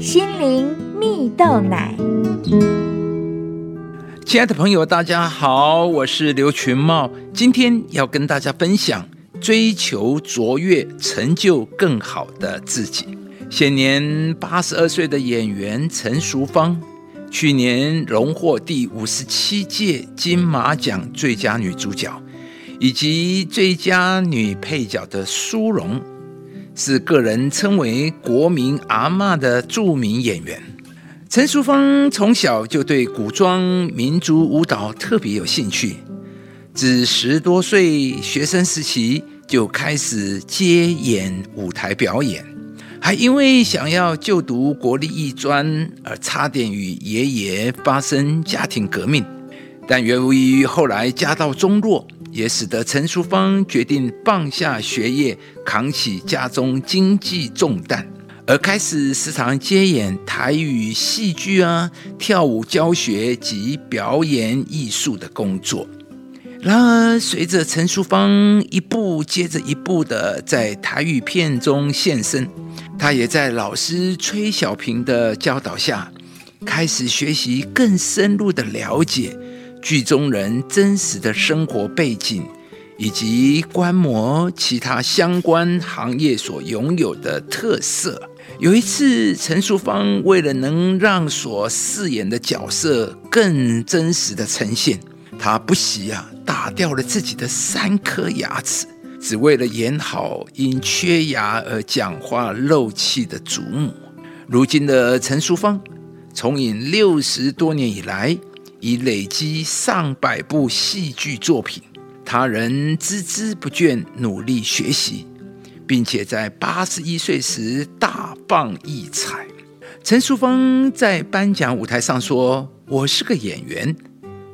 心灵蜜豆奶。亲爱的朋友，大家好，我是刘群茂，今天要跟大家分享追求卓越、成就更好的自己。现年八十二岁的演员陈淑芳，去年荣获第五十七届金马奖最佳女主角以及最佳女配角的殊荣。是个人称为“国民阿嬷”的著名演员陈淑芳，从小就对古装民族舞蹈特别有兴趣。自十多岁学生时期就开始接演舞台表演，还因为想要就读国立艺专而差点与爷爷发生家庭革命，但由于后来家道中落。也使得陈淑芳决定放下学业，扛起家中经济重担，而开始时常接演台语戏剧啊、跳舞教学及表演艺术的工作。然而，随着陈淑芳一步接着一步的在台语片中现身，她也在老师崔小平的教导下，开始学习更深入的了解。剧中人真实的生活背景，以及观摩其他相关行业所拥有的特色。有一次，陈淑芳为了能让所饰演的角色更真实的呈现，她不惜啊打掉了自己的三颗牙齿，只为了演好因缺牙而讲话漏气的祖母。如今的陈淑芳，从影六十多年以来。已累积上百部戏剧作品，他仍孜孜不倦努力学习，并且在八十一岁时大放异彩。陈淑芳在颁奖舞台上说：“我是个演员，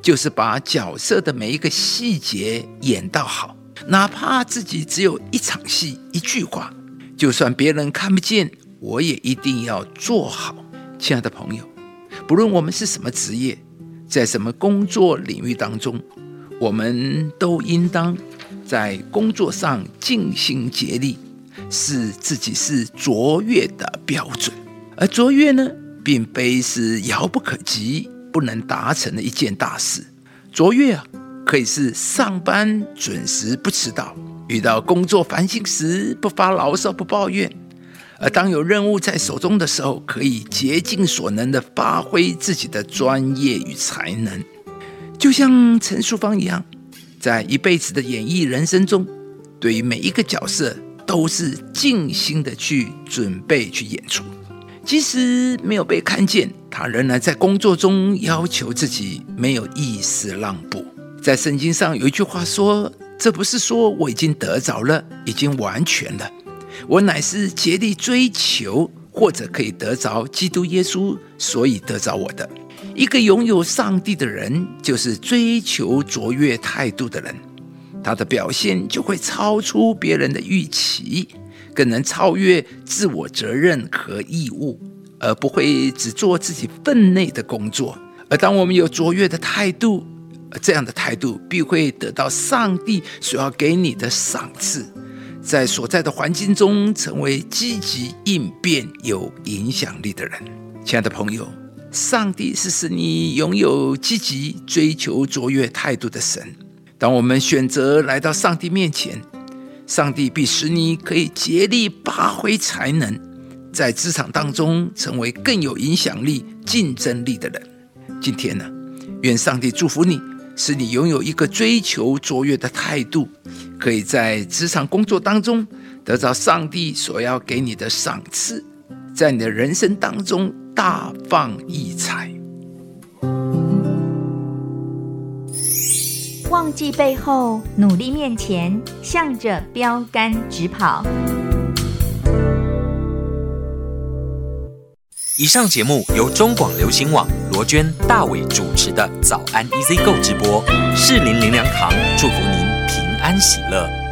就是把角色的每一个细节演到好，哪怕自己只有一场戏、一句话，就算别人看不见，我也一定要做好。”亲爱的朋友，不论我们是什么职业。在什么工作领域当中，我们都应当在工作上尽心竭力，使自己是卓越的标准。而卓越呢，并非是遥不可及、不能达成的一件大事。卓越啊，可以是上班准时不迟到，遇到工作烦心时不发牢骚不抱怨。而当有任务在手中的时候，可以竭尽所能的发挥自己的专业与才能，就像陈淑芳一样，在一辈子的演艺人生中，对于每一个角色都是尽心的去准备去演出，即使没有被看见，他仍然在工作中要求自己没有一丝让步。在圣经上有一句话说：“这不是说我已经得着了，已经完全了。”我乃是竭力追求，或者可以得着基督耶稣，所以得着我的。一个拥有上帝的人，就是追求卓越态度的人。他的表现就会超出别人的预期，更能超越自我责任和义务，而不会只做自己分内的工作。而当我们有卓越的态度，这样的态度必会得到上帝所要给你的赏赐。在所在的环境中，成为积极应变、有影响力的人。亲爱的朋友，上帝是使你拥有积极追求卓越态度的神。当我们选择来到上帝面前，上帝必使你可以竭力发挥才能，在职场当中成为更有影响力、竞争力的人。今天呢，愿上帝祝福你。使你拥有一个追求卓越的态度，可以在职场工作当中得到上帝所要给你的赏赐，在你的人生当中大放异彩。忘记背后，努力面前，向着标杆直跑。以上节目由中广流行网罗娟、大伟主持的《早安 EZ 购》直播，适林林良堂祝福您平安喜乐。